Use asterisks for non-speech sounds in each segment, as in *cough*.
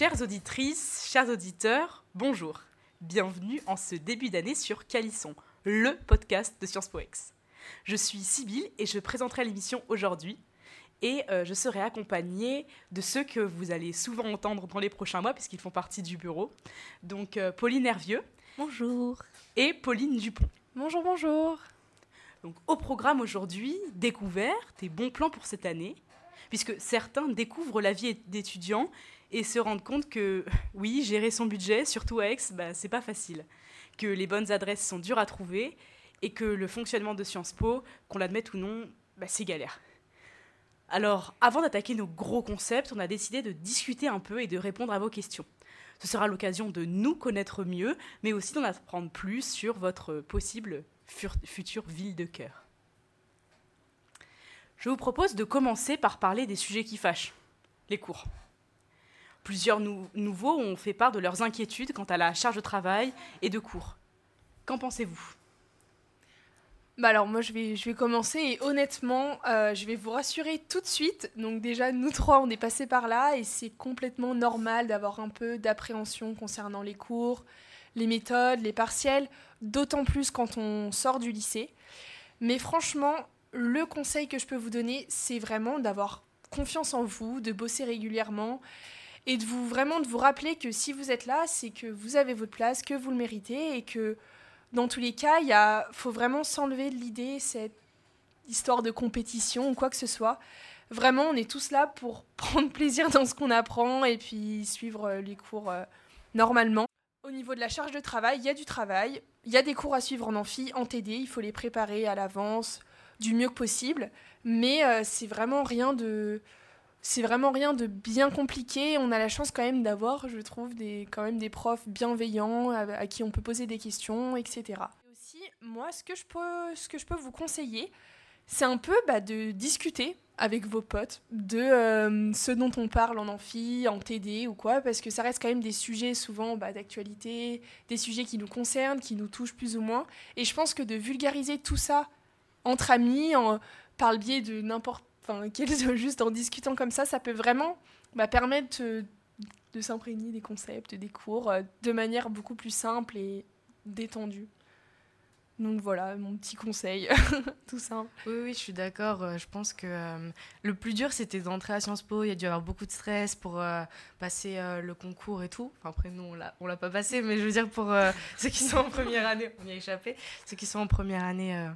Chères auditrices, chers auditeurs, bonjour. Bienvenue en ce début d'année sur Calisson, le podcast de Sciences Po X. Je suis Sybille et je présenterai l'émission aujourd'hui. Et euh, je serai accompagnée de ceux que vous allez souvent entendre dans les prochains mois, puisqu'ils font partie du bureau. Donc euh, Pauline Hervieux. Bonjour. Et Pauline Dupont. Bonjour, bonjour. Donc au programme aujourd'hui, découvertes et bons plans pour cette année, puisque certains découvrent la vie d'étudiant et se rendent compte que *laughs* oui, gérer son budget, surtout à Aix, bah, c'est pas facile, que les bonnes adresses sont dures à trouver et que le fonctionnement de Sciences Po, qu'on l'admette ou non, bah, c'est galère. Alors, avant d'attaquer nos gros concepts, on a décidé de discuter un peu et de répondre à vos questions. Ce sera l'occasion de nous connaître mieux, mais aussi d'en apprendre plus sur votre possible future ville de cœur. Je vous propose de commencer par parler des sujets qui fâchent, les cours. Plusieurs nouveaux ont fait part de leurs inquiétudes quant à la charge de travail et de cours. Qu'en pensez-vous? Bah alors moi je vais, je vais commencer et honnêtement euh, je vais vous rassurer tout de suite. Donc déjà nous trois on est passés par là et c'est complètement normal d'avoir un peu d'appréhension concernant les cours, les méthodes, les partiels, d'autant plus quand on sort du lycée. Mais franchement le conseil que je peux vous donner c'est vraiment d'avoir confiance en vous, de bosser régulièrement et de vous vraiment de vous rappeler que si vous êtes là c'est que vous avez votre place, que vous le méritez et que dans tous les cas, il faut vraiment s'enlever de l'idée, cette histoire de compétition ou quoi que ce soit. Vraiment, on est tous là pour *laughs* prendre plaisir dans ce qu'on apprend et puis suivre euh, les cours euh, normalement. Au niveau de la charge de travail, il y a du travail, il y a des cours à suivre en amphi, en TD, il faut les préparer à l'avance du mieux que possible, mais euh, c'est vraiment rien de c'est vraiment rien de bien compliqué. On a la chance quand même d'avoir, je trouve, des, quand même des profs bienveillants à, qui on peut poser des questions, etc. Et aussi, moi, ce que je peux, ce que je peux vous conseiller, c'est un peu bah, de discuter avec vos potes de euh, ce dont on parle en amphi, en TD ou quoi, parce que ça reste quand même des sujets souvent bah, d'actualité, des sujets qui nous concernent, qui nous touchent plus ou moins. Et je pense que de vulgariser tout ça entre amis, par le biais de n'importe enfin, *laughs* juste en discutant comme ça, ça peut vraiment bah, permettre de s'imprégner des concepts, des cours, euh, de manière beaucoup plus simple et détendue. Donc voilà, mon petit conseil, *laughs* tout simple. Oui, oui, je suis d'accord. Euh, je pense que euh, le plus dur, c'était d'entrer à Sciences Po. Il y a dû avoir beaucoup de stress pour passer le concours et tout. Enfin, après, nous, on l'a pas passé, mais je veux dire, pour *laughs* ceux qui sont en première année, on y a échappé. Ceux qui sont en première année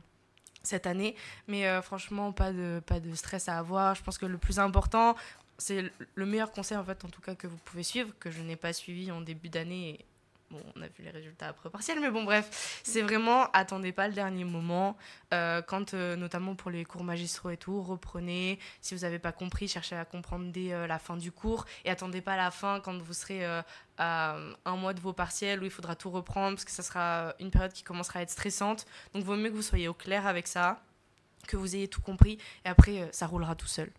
cette année. Mais euh, franchement, pas de, pas de stress à avoir. Je pense que le plus important, c'est le meilleur conseil, en fait, en tout cas, que vous pouvez suivre, que je n'ai pas suivi en début d'année Bon, on a vu les résultats après partiel, mais bon, bref, c'est vraiment, attendez pas le dernier moment. Euh, quand, euh, notamment pour les cours magistraux et tout, reprenez. Si vous n'avez pas compris, cherchez à comprendre dès euh, la fin du cours. Et attendez pas la fin quand vous serez à un mois de vos partiels où il faudra tout reprendre, parce que ça sera une période qui commencera à être stressante. Donc, vaut mieux que vous soyez au clair avec ça, que vous ayez tout compris, et après, ça roulera tout seul.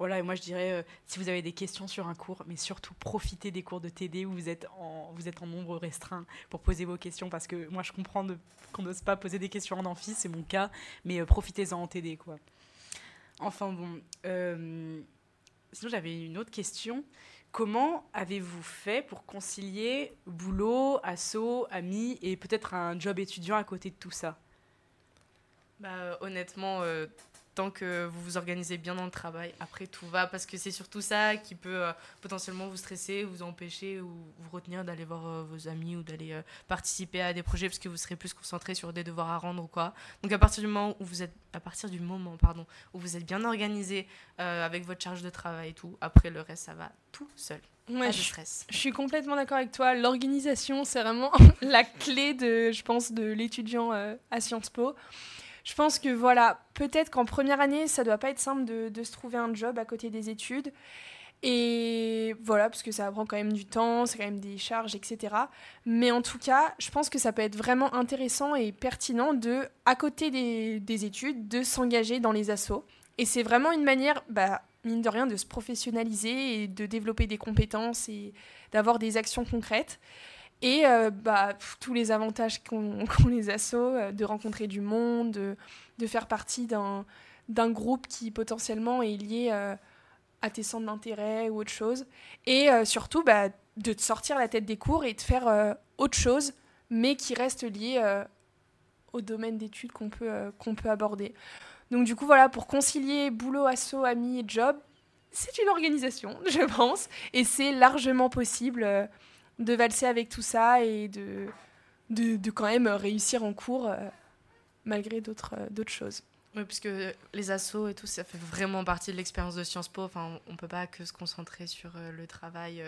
Voilà, et moi je dirais, euh, si vous avez des questions sur un cours, mais surtout profitez des cours de TD où vous êtes en, nombre restreint pour poser vos questions, parce que moi je comprends qu'on n'ose pas poser des questions en amphi, c'est mon cas, mais euh, profitez-en en TD. Enfin bon, euh, sinon j'avais une autre question. Comment avez-vous fait pour concilier boulot, assaut, amis et peut-être un job étudiant à côté de tout ça? Bah, Honnêtement, tant que vous vous organisez bien dans le travail, après tout va, parce que c'est surtout ça qui peut euh, potentiellement vous stresser, vous empêcher ou vous retenir d'aller voir euh, vos amis ou d'aller euh, participer à des projets parce que vous serez plus concentré sur des devoirs à rendre ou quoi. Donc à partir du moment où vous êtes, à partir du moment pardon, où vous êtes bien organisé avec votre charge de travail et tout, après le reste ça va tout seul. Ouais, je, stress. je suis complètement d'accord avec toi. L'organisation, c'est vraiment *laughs* la clé de, je pense, de l'étudiant à Sciences Po je pense que voilà, peut-être qu'en première année, ça doit pas être simple de, se trouver un job à côté des études. Et voilà, parce que ça prend quand même du temps, c'est quand même des charges, etc. Mais en tout cas, je pense que ça peut être vraiment intéressant et pertinent de, à côté des, études, de s'engager dans les assos. Et c'est vraiment une manière, bah, mine de rien, de se professionnaliser et de développer des compétences et d'avoir des actions concrètes. Et euh, bah, tous les avantages qu'ont *laughs* les assos, euh, de rencontrer du monde, de, faire partie d'un groupe qui potentiellement est lié euh, à tes centres d'intérêt ou autre chose. Et surtout, bah, de te sortir la tête des cours et de faire autre chose, mais qui reste lié au domaine d'études qu'on peut, qu'on peut aborder. Donc du coup, voilà, pour concilier boulot, asso, amis et job, c'est une organisation, *laughs* je pense. Et c'est largement possible de valser avec tout ça et de, de, quand même réussir en cours euh, malgré d'autres euh, d'autres choses. Oui, puisque les assos et tout, ça fait vraiment partie de l'expérience de Sciences Po. Enfin, on ne peut pas que se concentrer sur le travail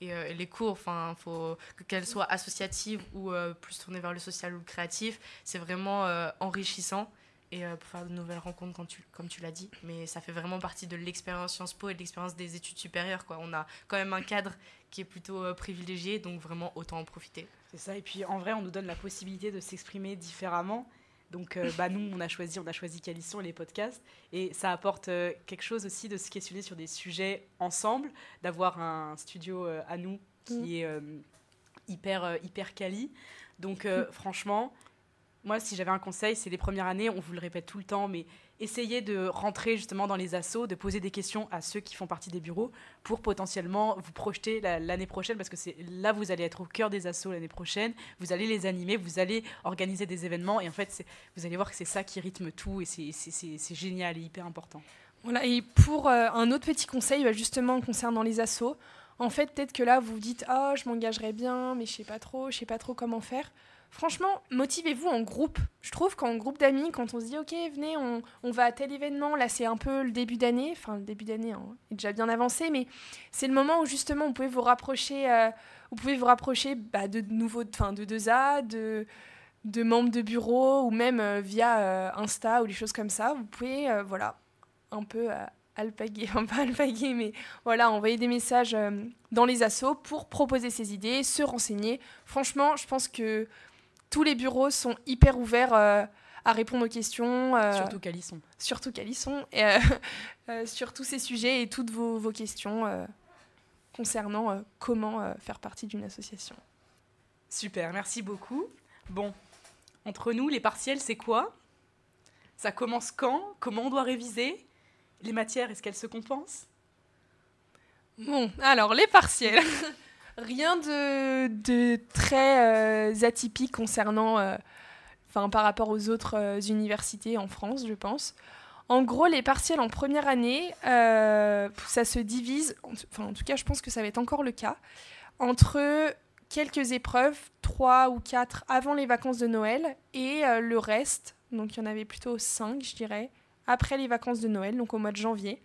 et, les cours. Enfin, faut qu'elles soient associatives ou plus tournées vers le social ou le créatif. C'est vraiment enrichissant et euh, pour faire de nouvelles rencontres, quand tu, comme tu l'as dit. Mais ça fait vraiment partie de l'expérience Sciences Po et de l'expérience des études supérieures. Quoi. On a quand même un cadre qui est plutôt euh, privilégié, donc vraiment autant en profiter. C'est ça, et puis en vrai, on nous donne la possibilité de s'exprimer différemment. Donc, euh, bah, nous, on a choisi, on a choisi Calisson et les podcasts, et ça apporte quelque chose aussi de se questionner sur des sujets ensemble, d'avoir un studio à nous qui mm. est hyper, hyper quali. Donc, franchement, moi, si j'avais un conseil, c'est les premières années, on vous le répète tout le temps, mais essayez de rentrer justement dans les assos, de poser des questions à ceux qui font partie des bureaux pour potentiellement vous projeter l'année prochaine, parce que là vous allez être au cœur des assos l'année prochaine, vous allez les animer, vous allez organiser des événements, et en fait, vous allez voir que c'est ça qui rythme tout, et c'est génial et hyper important. Voilà, et pour euh, un autre petit conseil, bah, justement concernant les assos, en fait, peut-être que là, vous vous dites, ah, je m'engagerais bien, mais je sais pas trop, je sais pas trop comment faire. Franchement, motivez-vous en groupe. Je trouve qu'en groupe d'amis, quand on se dit ok, venez, on, va à tel événement, là c'est un peu le début d'année, enfin le début d'année hein, est déjà bien avancé, mais c'est le moment où justement vous pouvez vous rapprocher, euh, vous pouvez vous rapprocher de nouveaux, enfin de deux A, de, de membres de bureau ou même euh, via euh, Insta ou des choses comme ça. Vous pouvez, voilà, un peu alpaguer, *laughs* enfin pas alpaguer, mais voilà, envoyer des messages dans les assos pour proposer ses idées, se renseigner. Franchement, je pense que tous les bureaux sont hyper ouverts euh, à répondre aux questions. Euh, surtout Calisson. Surtout Calisson. Et, euh, *laughs* sur tous ces sujets et toutes vos, vos questions concernant comment faire partie d'une association. Super, merci beaucoup. Bon, entre nous, les partiels, c'est quoi? Ça commence quand? Comment on doit réviser? Les matières, est-ce qu'elles se compensent? Bon, alors les partiels. *laughs* Rien de, très euh, atypique concernant, euh, enfin par rapport aux autres euh, universités en France, je pense. En gros, les partiels en première année, ça se divise, enfin en tout cas je pense que ça va être encore le cas, entre quelques épreuves, trois ou quatre avant les vacances de Noël, et le reste, donc il y en avait plutôt cinq je dirais, après les vacances de Noël, donc au mois de janvier.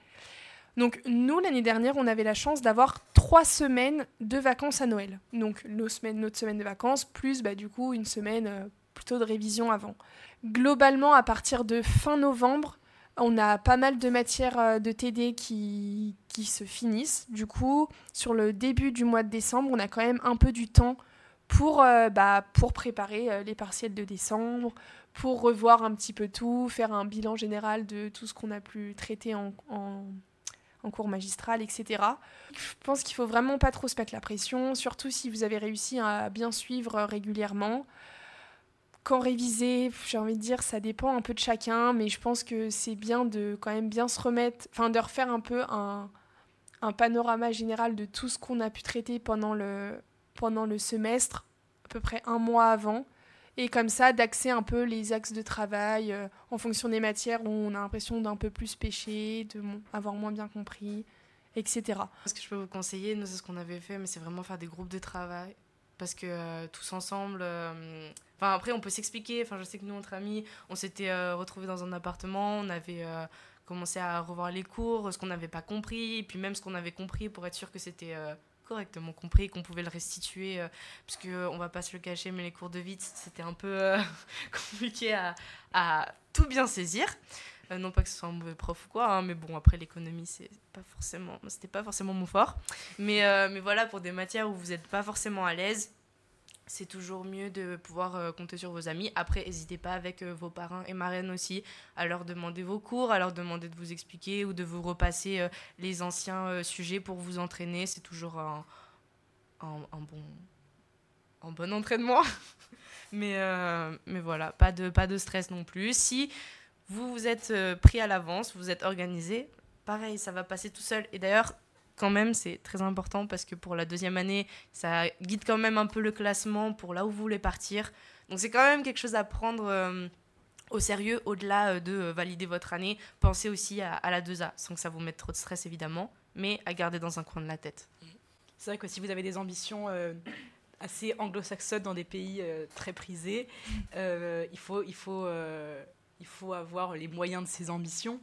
Donc nous, l'année dernière, on avait la chance d'avoir trois semaines de vacances à Noël. Donc nos notre semaine de vacances, plus bah, du coup une semaine euh, plutôt de révision avant. Globalement, à partir de fin novembre, on a pas mal de matières euh, de TD qui, se finissent. Du coup, sur le début du mois de décembre, on a quand même un peu du temps pour, euh, bah, préparer les partiels de décembre, pour revoir un petit peu tout, faire un bilan général de tout ce qu'on a pu traiter en cours magistral, etc. Je pense qu'il faut vraiment pas trop se mettre la pression, surtout si vous avez réussi à bien suivre régulièrement. Quand réviser, j'ai envie de dire, ça dépend un peu de chacun, mais je pense que c'est bien de quand même bien se remettre, enfin de refaire un peu un, un panorama général de tout ce qu'on a pu traiter pendant le, pendant le semestre, à peu près un mois avant et comme ça d'axer un peu les axes de travail euh, en fonction des matières où on a l'impression d'un peu plus pêcher, de avoir moins bien compris, etc. Ce que je peux vous conseiller, nous c'est ce qu'on avait fait, mais c'est vraiment faire des groupes de travail parce que euh, tous ensemble. Euh, enfin après on peut s'expliquer. Enfin je sais que nous entre amis, on s'était retrouvés dans un appartement, on avait commencé à revoir les cours, ce qu'on n'avait pas compris, et puis même ce qu'on avait compris pour être sûr que c'était correctement compris qu'on pouvait le restituer, euh, parce qu'on on va pas se le cacher, mais les cours de vite, c'était un peu euh, *laughs* compliqué à, à, tout bien saisir. Euh, non pas que ce soit un mauvais prof ou quoi, hein, mais bon, après l'économie, c'est pas forcément, c'était pas forcément mon fort. Mais, mais voilà, pour des matières où vous n'êtes pas forcément à l'aise, c'est toujours mieux de pouvoir euh, compter sur vos amis. Après, n'hésitez pas avec euh, vos parrains et marraines aussi à leur demander vos cours, à leur demander de vous expliquer ou de vous repasser euh, les anciens sujets pour vous entraîner. C'est toujours un, un, bon, un bon entraînement. *laughs* mais, mais voilà, pas de, pas de stress non plus. Si vous vous êtes pris à l'avance, vous êtes organisé, pareil, ça va passer tout seul. Et d'ailleurs, quand même, c'est très important parce que pour la deuxième année, ça guide quand même un peu le classement pour là où vous voulez partir. Donc c'est quand même quelque chose à prendre euh, au sérieux, au-delà euh, de euh, valider votre année. Pensez aussi à, la 2A, sans que ça vous mette trop de stress évidemment, mais à garder dans un coin de la tête. C'est vrai que si vous avez des ambitions assez anglo-saxonnes dans des pays très prisés, il, faut, il, faut, il faut avoir les moyens de ces ambitions.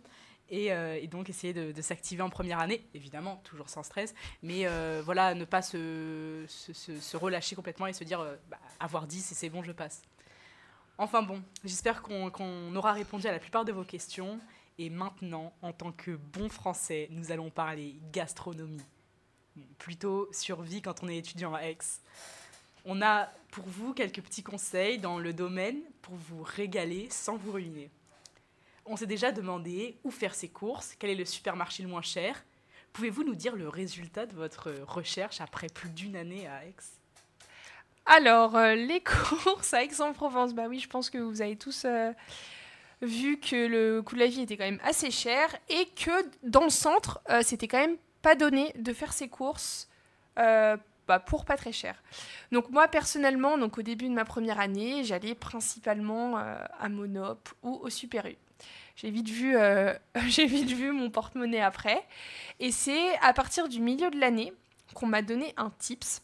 Euh, et, donc essayer de, s'activer en première année, évidemment, toujours sans stress, mais euh, voilà, ne pas se, relâcher complètement et se dire euh, bah, avoir 10 et c'est bon, je passe. Enfin bon, j'espère qu'on aura répondu à la plupart de vos questions. Et maintenant, en tant que bon français, nous allons parler gastronomie. Plutôt survie quand on est étudiant à Aix. On a pour vous quelques petits conseils dans le domaine pour vous régaler sans vous ruiner. On s'est déjà demandé où faire ses courses, quel est le supermarché le moins cher. Pouvez-vous nous dire le résultat de votre recherche après plus d'une année à Aix? Alors, euh, les *laughs* courses à Aix-en-Provence, bah oui, je pense que vous avez tous euh, vu que le coût de la vie était quand même assez cher et que dans le centre, euh, c'était quand même pas donné de faire ses courses bah, pour pas très cher. Donc moi personnellement, donc au début de ma première année, j'allais principalement à Monop ou au Super U. J'ai vite vu, euh, *laughs* j'ai vite vu mon porte-monnaie après. Et c'est à partir du milieu de l'année qu'on m'a donné un tips.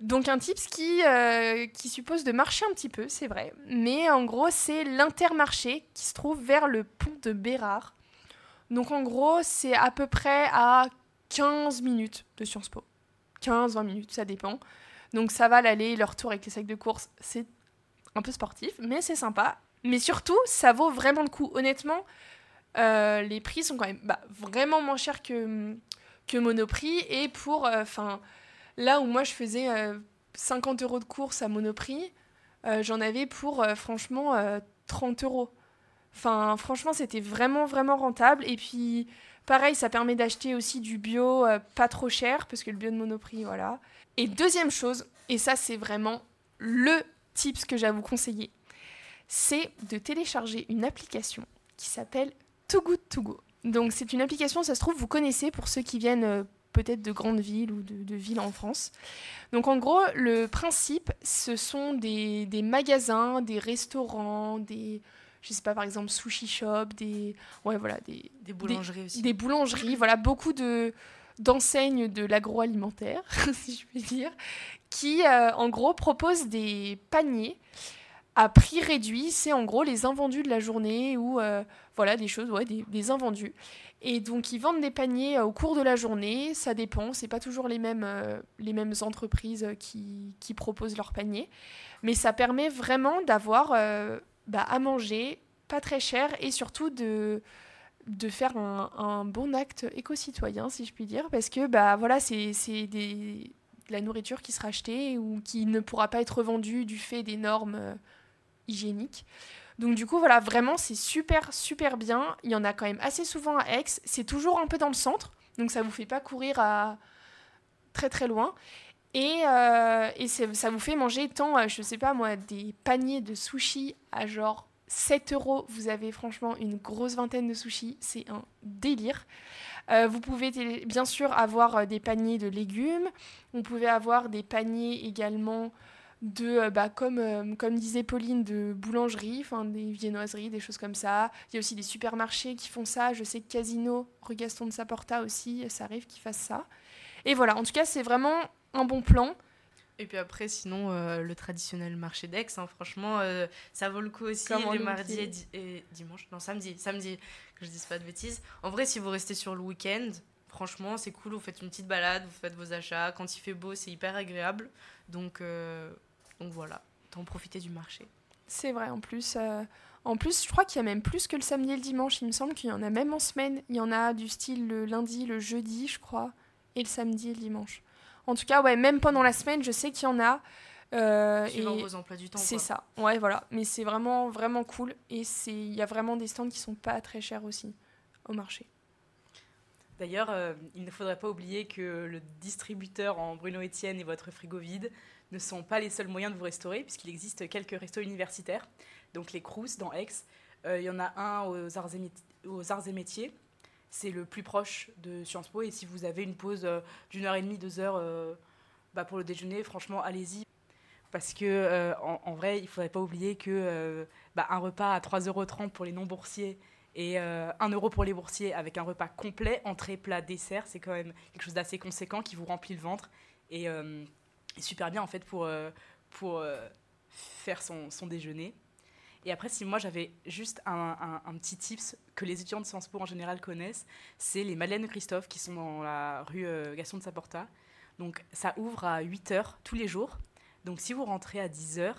Donc un tips qui, euh, qui suppose de marcher un petit peu, c'est vrai. Mais en gros, c'est l'intermarché qui se trouve vers le pont de Bérard. Donc en gros, c'est à peu près à 15 minutes de Sciences Po. 15-20 minutes, ça dépend. Donc ça va l'aller, le retour avec les sacs de course, c'est un peu sportif, mais c'est sympa. Mais surtout, ça vaut vraiment le coup. Honnêtement, euh, les prix sont quand même bah, vraiment moins chers que, que Monoprix. Et pour. Euh, là où moi je faisais 50 euh, euros de course à Monoprix, j'en avais pour franchement 30 euros. Enfin, franchement, c'était vraiment, vraiment rentable. Et puis, pareil, ça permet d'acheter aussi du bio pas trop cher, parce que le bio de Monoprix, voilà. Et deuxième chose, et ça, c'est vraiment le tips que j'ai à vous conseiller c'est de télécharger une application qui s'appelle Too Good To Go. Donc c'est une application, ça se trouve, vous connaissez pour ceux qui viennent euh, peut-être de grandes villes ou de, villes en France. Donc en gros, le principe, ce sont des, magasins, des restaurants, des, je sais pas, par exemple, sushi shop, des, ouais, voilà, des, des boulangeries aussi. Des boulangeries, voilà, beaucoup de d'enseignes de l'agroalimentaire, *laughs* si je puis dire, qui euh, en gros proposent des paniers à prix réduit, c'est en gros les invendus de la journée ou euh, voilà des choses, ouais, des, invendus. Et donc ils vendent des paniers euh, au cours de la journée, ça dépend, c'est pas toujours les mêmes, euh, les mêmes entreprises qui, qui, proposent leurs paniers, mais ça permet vraiment d'avoir bah, à manger pas très cher et surtout de, de faire un, bon acte éco-citoyen, si je puis dire, parce que bah voilà, c'est de la nourriture qui sera achetée ou qui ne pourra pas être vendue du fait des normes hygiénique. Donc du coup, voilà, vraiment, c'est super, super bien. Il y en a quand même assez souvent à Aix. C'est toujours un peu dans le centre, donc ça vous fait pas courir à très très loin. Et, euh, ça vous fait manger tant, euh, je sais pas moi, des paniers de sushis à genre 7 euros. Vous avez franchement une grosse vingtaine de sushis. C'est un délire. Euh, vous pouvez bien sûr avoir des paniers de légumes. Vous pouvez avoir des paniers également de, euh, bah, comme, euh, comme disait Pauline, de boulangerie, enfin des viennoiseries, des choses comme ça. Il y a aussi des supermarchés qui font ça. Je sais que Casino, rue Gaston de Saporta aussi, ça arrive qu'ils fassent ça. Et voilà, en tout cas, c'est vraiment un bon plan. Et puis après, sinon, euh, le traditionnel marché d'Aix, hein, franchement, ça vaut le coup aussi, les mardis et, et, dimanche, non, samedi, samedi, que je dise pas de bêtises. En vrai, si vous restez sur le week-end, franchement, c'est cool, vous faites une petite balade, vous faites vos achats, quand il fait beau, c'est hyper agréable. Donc, donc voilà, t'en profiter du marché. C'est vrai, en plus, euh, en plus, je crois qu'il y a même plus que le samedi et le dimanche. Il me semble qu'il y en a même en semaine. Il y en a du style le lundi, le jeudi, je crois, et le samedi et le dimanche. En tout cas, ouais, même pendant la semaine, je sais qu'il y en a. Euh, Suivant vos emplois du temps. C'est ça, ouais, voilà. Mais c'est vraiment, vraiment cool. Et il y a vraiment des stands qui sont pas très chers aussi au marché. D'ailleurs, euh, il ne faudrait pas oublier que le distributeur en Bruno Etienne et votre frigo vide ne sont pas les seuls moyens de vous restaurer, puisqu'il existe quelques restos universitaires, donc les Crous dans Aix. Euh, il y en a un aux arts et, métiers. c'est le plus proche de Sciences Po. Et si vous avez une pause euh, d'une heure et demie, deux heures bah, pour le déjeuner, franchement, allez-y. Parce que en, vrai, il ne faudrait pas oublier que bah, un repas à 3,30 euros pour les non-boursiers et 1 euro pour les boursiers avec un repas complet, entrée, plat, dessert, c'est quand même quelque chose d'assez conséquent qui vous remplit le ventre. Et, super bien en fait pour, pour faire son, son déjeuner. Et après, si moi j'avais juste un, un, petit tips que les étudiants de Sciences Po en général connaissent, c'est les Madeleines de Christophe qui sont dans la rue euh, Gaston de Saporta. Donc ça ouvre à 8h tous les jours. Donc si vous rentrez à 10h,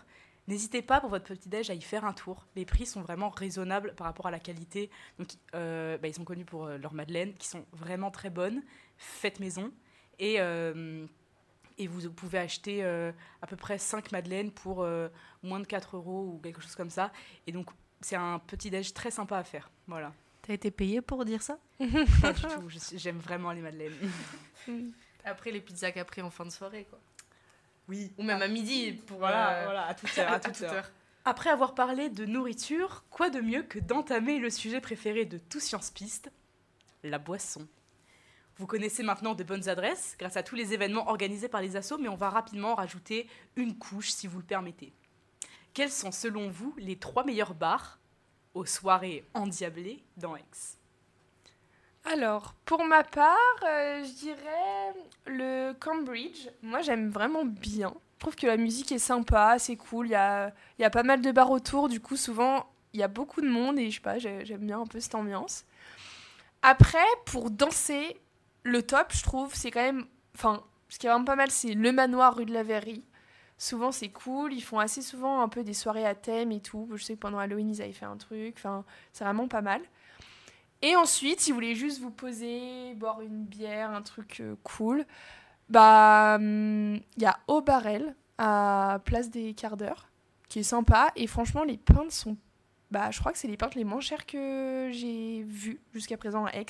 n'hésitez pas pour votre petit-déj à y faire un tour. Les prix sont vraiment raisonnables par rapport à la qualité. Donc euh, bah, ils sont connus pour euh, leurs madeleines qui sont vraiment très bonnes, faites maison. Et et vous pouvez acheter euh, à peu près 5 madeleines pour euh, moins de 4 euros ou quelque chose comme ça. Et donc, c'est un petit déj très sympa à faire. Voilà. T'as été payé pour dire ça? *laughs* Pas du tout. J'aime vraiment les madeleines. *laughs* Après, les pizzas Capri en fin de soirée, quoi. Oui. Ou même à midi. Pour, voilà, euh, voilà, à toute *laughs* heure. À toute, heure. Après avoir parlé de nourriture, quoi de mieux que d'entamer le sujet préféré de tout Science Piste, la boisson. Vous connaissez maintenant de bonnes adresses grâce à tous les événements organisés par les assos, mais on va rapidement rajouter une couche si vous le permettez. Quels sont selon vous les trois meilleurs bars aux soirées endiablées dans Aix? Alors, pour ma part, euh, je dirais le Cambridge. Moi, j'aime vraiment bien. Je trouve que la musique est sympa, c'est cool. Il y a, y a pas mal de bars autour. Du coup, souvent, il y a beaucoup de monde et je sais pas, j'aime bien un peu cette ambiance. Après, pour danser, le top, je trouve, c'est quand même. Enfin, ce qui est vraiment pas mal, c'est le manoir rue de la Verrerie. Souvent, c'est cool. Ils font assez souvent un peu des soirées à thème et tout. Je sais que pendant Halloween, ils avaient fait un truc. Enfin, c'est vraiment pas mal. Et ensuite, si vous voulez juste vous poser, boire une bière, un truc euh, cool, bah, hum, il y a Au Barrel à Place des Quarts d'heure, qui est sympa. Et franchement, les pintes sont. Bah, je crois que c'est les pintes les moins chères que j'ai vues jusqu'à présent à Aix.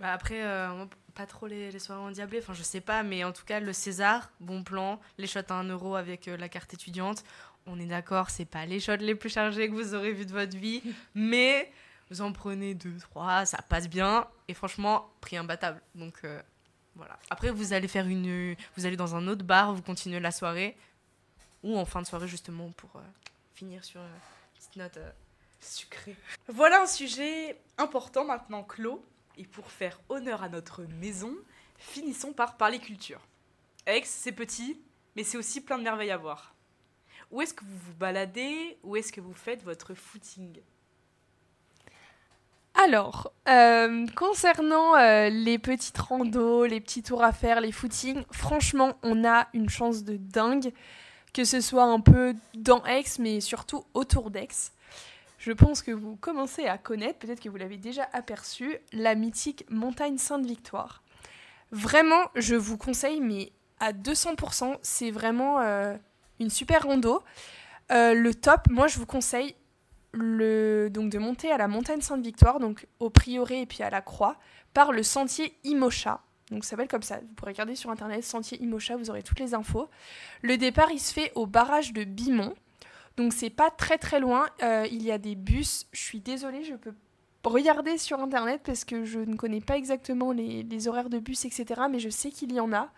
Bah après, euh, pas trop les, les soirées endiablées, enfin je sais pas, mais en tout cas, le César, bon plan, les shots à 1 euro avec euh, la carte étudiante. On est d'accord, c'est pas les shots les plus chargés que vous aurez vu de votre vie, *laughs* mais vous en prenez deux, trois, ça passe bien, et franchement, prix imbattable. Donc euh, voilà. Après, vous allez faire une. Vous allez dans un autre bar, vous continuez la soirée, ou en fin de soirée justement pour finir sur une petite note sucrée. Voilà un sujet important maintenant clos. Et pour faire honneur à notre maison, finissons par parler culture. Aix, c'est petit, mais c'est aussi plein de merveilles à voir. Où est-ce que vous vous baladez? Où est-ce que vous faites votre footing? Alors, euh, concernant euh, les petites randos, les petits tours à faire, les footings, franchement, on a une chance de dingue, que ce soit un peu dans Aix, mais surtout autour d'Aix je pense que vous commencez à connaître, peut-être que vous l'avez déjà aperçu, la mythique montagne Sainte-Victoire. Vraiment, je vous conseille, mais à 200%, c'est vraiment euh, une super rando. Euh, le top, moi je vous conseille le, donc de monter à la montagne Sainte-Victoire, donc au Prieuré et puis à la Croix, par le sentier Imocha. Donc ça s'appelle comme ça. Vous pourrez regarder sur internet sentier Imocha, vous aurez toutes les infos. Le départ, il se fait au barrage de Bimont. Donc c'est pas très très loin. Euh, il y a des bus. Je suis désolée, je peux regarder sur internet parce que je ne connais pas exactement les, horaires de bus, etc. Mais je sais qu'il y en a.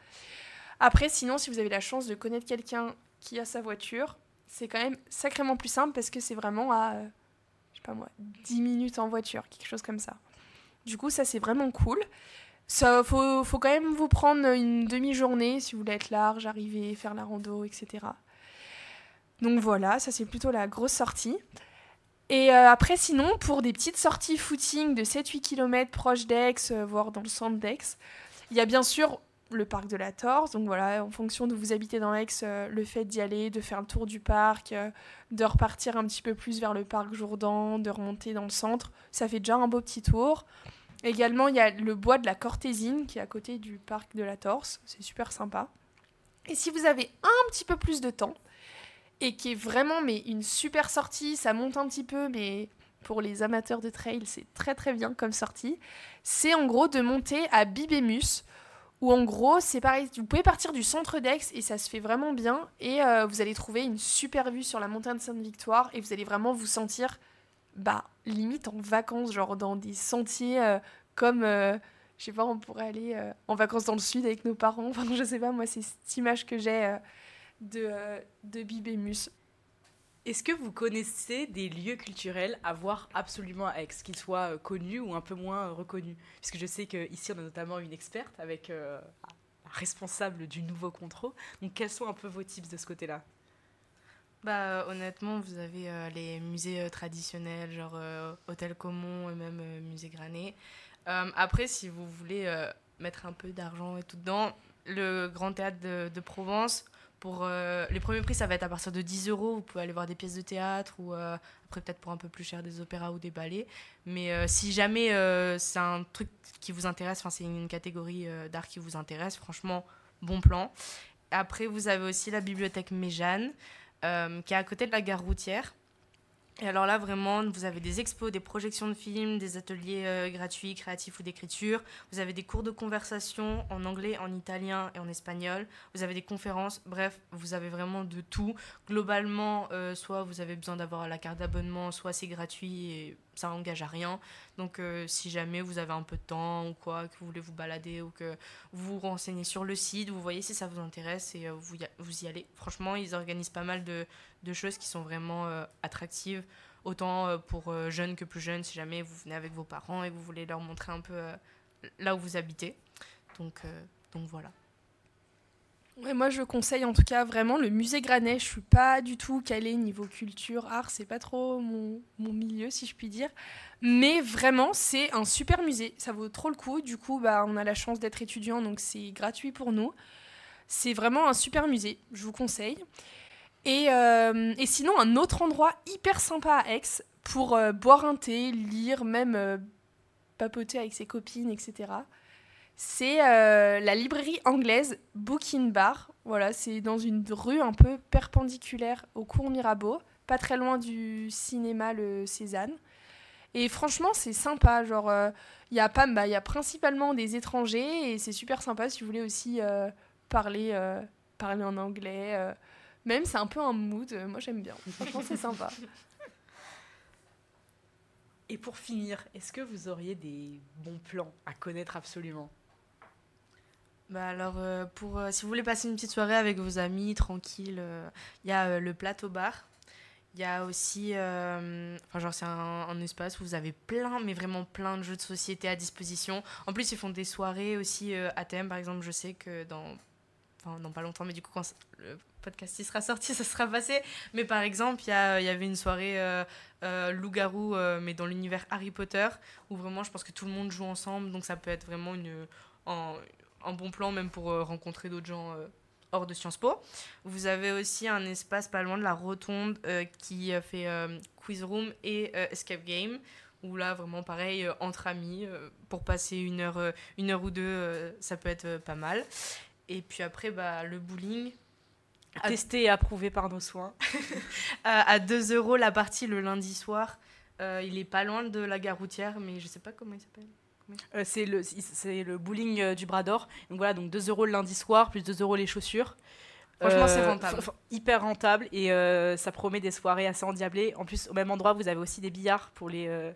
Après, sinon, si vous avez la chance de connaître quelqu'un qui a sa voiture, c'est quand même sacrément plus simple parce que c'est vraiment à, euh, je sais pas moi, 10 minutes en voiture, quelque chose comme ça. Du coup, ça c'est vraiment cool. Ça, faut, faut quand même vous prendre une demi-journée si vous voulez être large, arriver, faire la rando, etc. Donc voilà, ça c'est plutôt la grosse sortie. Et euh, après, sinon, pour des petites sorties footing de 7-8 km proche d'Aix, euh, voire dans le centre d'Aix, il y a bien sûr le parc de la Torse. Donc voilà, en fonction de vous habitez dans Aix, euh, le fait d'y aller, de faire le tour du parc, de repartir un petit peu plus vers le parc Jourdan, de remonter dans le centre, ça fait déjà un beau petit tour. Également, il y a le bois de la Cortésine qui est à côté du parc de la Torse. C'est super sympa. Et si vous avez un petit peu plus de temps, et qui est vraiment mais une super sortie. Ça monte un petit peu, mais pour les amateurs de trail, c'est très très bien comme sortie. C'est en gros de monter à Bibémus, où en gros, c'est pareil, vous pouvez partir du centre d'Aix et ça se fait vraiment bien. Et euh, vous allez trouver une super vue sur la montagne Sainte-Victoire et vous allez vraiment vous sentir bah, limite en vacances, genre dans des sentiers euh, comme, euh, je sais pas, on pourrait aller euh, en vacances dans le sud avec nos parents. *laughs* Enfin, je sais pas, moi, c'est cette image que j'ai de, euh, de Bibémus. Est-ce que vous connaissez des lieux culturels à voir absolument à Aix, qu'ils soient euh, connus ou un peu moins euh, reconnus? Puisque je sais qu'ici, on a notamment une experte avec euh, la responsable du nouveau contrôle. Donc, quels sont un peu vos tips de ce côté-là? Bah, honnêtement, vous avez euh, les musées traditionnels, genre euh, Hôtel Comont et même euh, Musée Granet. Euh, après, si vous voulez euh, mettre un peu d'argent et tout dedans, le Grand Théâtre de, de Provence, pour euh, les premiers prix, ça va être à partir de 10 euros. Vous pouvez aller voir des pièces de théâtre ou euh, après, peut-être pour un peu plus cher, des opéras ou des ballets. Mais euh, si jamais c'est un truc qui vous intéresse, enfin, c'est une catégorie d'art qui vous intéresse, franchement, bon plan. Après, vous avez aussi la bibliothèque Méjeanne qui est à côté de la gare routière. Et alors là, vraiment, vous avez des expos, des projections de films, des ateliers euh, gratuits, créatifs ou d'écriture. Vous avez des cours de conversation en anglais, en italien et en espagnol. Vous avez des conférences. Bref, vous avez vraiment de tout. Globalement, euh, soit vous avez besoin d'avoir la carte d'abonnement, soit c'est gratuit et ça engage à rien. Donc, euh, si jamais vous avez un peu de temps ou quoi, que vous voulez vous balader ou que vous vous renseignez sur le site, vous voyez si ça vous intéresse et euh, vous, y vous y allez. Franchement, ils organisent pas mal de, choses qui sont vraiment euh, attractives, autant pour jeunes que plus jeunes, si jamais vous venez avec vos parents et vous voulez leur montrer un peu là où vous habitez. Donc, donc voilà. Ouais, moi, je conseille en tout cas vraiment le musée Granet. Je suis pas du tout calée niveau culture, art, c'est pas trop mon, milieu, si je puis dire. Mais vraiment, c'est un super musée. Ça vaut trop le coup. Du coup, bah, on a la chance d'être étudiant, donc c'est gratuit pour nous. C'est vraiment un super musée, je vous conseille. Et, euh, sinon, un autre endroit hyper sympa à Aix pour euh, boire un thé, lire, même euh, papoter avec ses copines, etc. C'est euh, la librairie anglaise Bookin Bar. Voilà, c'est dans une rue un peu perpendiculaire au cours Mirabeau, pas très loin du cinéma Le Cézanne. Et franchement, c'est sympa. Genre, euh, il y a pas, bah, y a principalement des étrangers et c'est super sympa si vous voulez aussi euh, parler, euh, parler en anglais. euh. même, c'est un peu un mood. euh, Moi, j'aime bien. Franchement, c'est sympa. Et pour finir, est-ce que vous auriez des bons plans à connaître absolument? Bah alors, euh, pour, euh, si vous voulez passer une petite soirée avec vos amis, tranquille, euh, il y a le plateau bar. Il y a aussi, enfin genre c'est un, espace où vous avez plein, mais vraiment plein de jeux de société à disposition. En plus, ils font des soirées aussi à thème. Par exemple, je sais que dans, enfin dans pas longtemps, mais du coup quand le podcast il sera sorti, *laughs* ça sera passé. Mais par exemple, il y, y avait une soirée loup-garou, mais dans l'univers Harry Potter, où vraiment je pense que tout le monde joue ensemble. Donc ça peut être vraiment une, un bon plan même pour euh, rencontrer d'autres gens euh, hors de Sciences Po. Vous avez aussi un espace pas loin de la rotonde euh, qui fait euh, quiz room et euh, escape game où là vraiment pareil entre amis pour passer une heure une heure ou deux ça peut être pas mal et puis après bah le bowling. Testé et approuvé par nos soins. *laughs* à, à 2 euros la partie le lundi soir il est pas loin de la gare routière mais je sais pas comment il s'appelle Euh, c'est le, c'est le bowling euh, du Bras d'Or. Donc voilà, donc 2 euros le lundi soir, plus 2 euros les chaussures. Franchement, c'est Euh, rentable. f- f- hyper rentable et euh, ça promet des soirées assez endiablées. En plus, au même endroit, vous avez aussi des billards pour les, euh,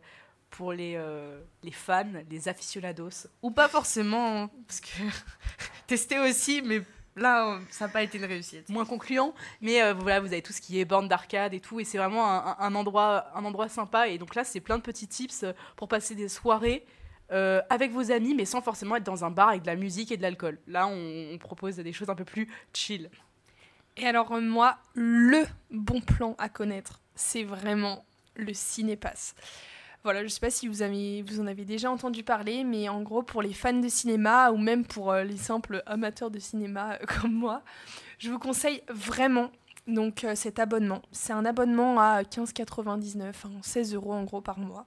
pour les, euh, les fans, les aficionados. ou pas forcément hein, parce que *laughs* tester aussi mais là euh, ça n'a pas été une réussite Moins concluant, mais euh, voilà, vous avez tout ce qui est borne d'arcade et tout. Et c'est vraiment un, un- un endroit, un endroit sympa. Et donc là, c'est plein de petits tips pour passer des soirées. Euh, avec vos amis, mais sans forcément être dans un bar avec de la musique et de l'alcool. Là, on, propose des choses un peu plus chill. Et alors, euh, moi, le bon plan à connaître, c'est vraiment le cinépass. Voilà, je sais pas si vous, avez, vous en avez déjà entendu parler, mais en gros, pour les fans de cinéma ou même pour euh, les simples amateurs de cinéma *laughs* comme moi, je vous conseille vraiment donc cet abonnement. C'est un abonnement à 15,99, enfin 16 euros en gros par mois,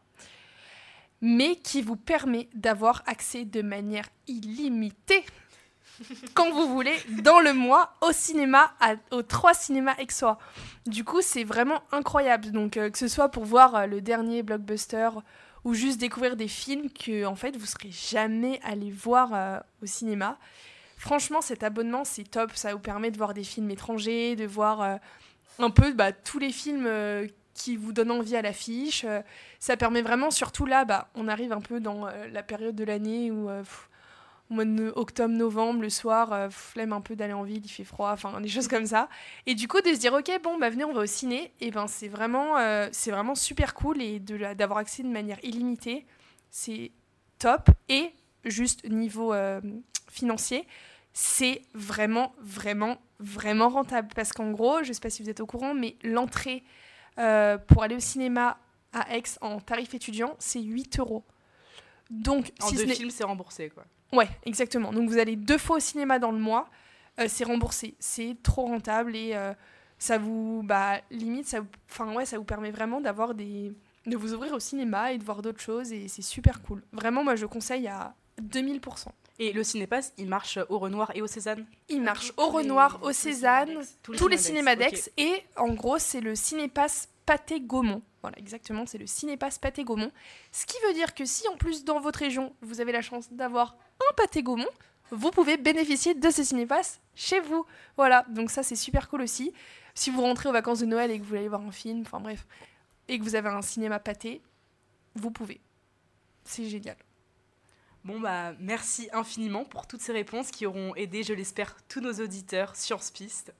mais qui vous permet d'avoir accès de manière illimitée quand vous voulez, dans le mois, au cinéma, à- aux trois cinémas Exois. Du coup, c'est vraiment incroyable. Donc, euh, que ce soit pour voir euh, le dernier blockbuster ou juste découvrir des films que, en fait, vous serez jamais allé voir euh, au cinéma. Franchement, cet abonnement, c'est top. Ça vous permet de voir des films étrangers, de voir un peu bah, tous les films qui vous donne envie à l'affiche. Euh, ça permet vraiment, surtout là, bah, on arrive un peu dans euh, la période de l'année où, euh, au mois de octobre, novembre, le soir, euh, flemme un peu d'aller en ville, il fait froid, enfin des choses comme ça. Et du coup, de se dire, ok, bon, bah venez, on va au ciné, et ben c'est vraiment, vraiment super cool et d'avoir accès de manière illimitée, c'est top. Et juste niveau financier, c'est vraiment, vraiment, vraiment rentable. Parce qu'en gros, je sais pas si vous êtes au courant, mais l'entrée euh, pour aller au cinéma à Aix en tarif étudiant, c'est 8 euros. Donc, En si ce deux n'est- films, c'est remboursé, quoi. Ouais, exactement. Donc vous allez deux fois au cinéma dans le mois, euh, c'est remboursé. C'est trop rentable et euh, ça vous, bah, limite, ça, enfin ouais, ça vous permet vraiment d'avoir des, de vous ouvrir au cinéma et de voir d'autres choses et c'est super cool. Vraiment, moi je conseille à 2000%. Et le Cinépass, il marche au Renoir et au Cézanne Il marche au Renoir, au Cézanne, tous les cinémas d'Aix et en gros c'est le cinépass Pâté Gaumont. Voilà, exactement, c'est le cinépass Pâté Gaumont. Ce qui veut dire que si en plus dans votre région vous avez la chance d'avoir un Pâté Gaumont, vous pouvez bénéficier de ce cinépass chez vous. Voilà, donc ça c'est super cool aussi. Si vous rentrez aux vacances de Noël et que vous voulez aller voir un film, enfin bref, et que vous avez un cinéma pâté, vous pouvez. C'est génial. Bon, bah, merci infiniment pour toutes ces réponses qui auront aidé, je l'espère, tous nos auditeurs Science Piste.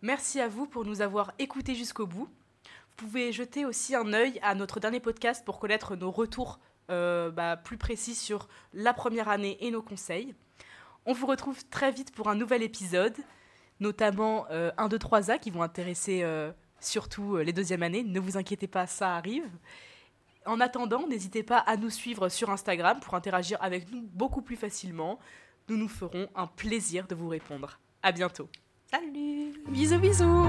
Merci à vous pour nous avoir écoutés jusqu'au bout. Vous pouvez jeter aussi un œil à notre dernier podcast pour connaître nos retours euh, bah, plus précis sur la première année et nos conseils. On vous retrouve très vite pour un nouvel épisode, notamment euh, 1, 2, 3A qui vont intéresser euh, surtout euh, les deuxièmes années. Ne vous inquiétez pas, ça arrive. En attendant, n'hésitez pas à nous suivre sur Instagram pour interagir avec nous beaucoup plus facilement. Nous nous ferons un plaisir de vous répondre. À bientôt. Salut Bisous bisous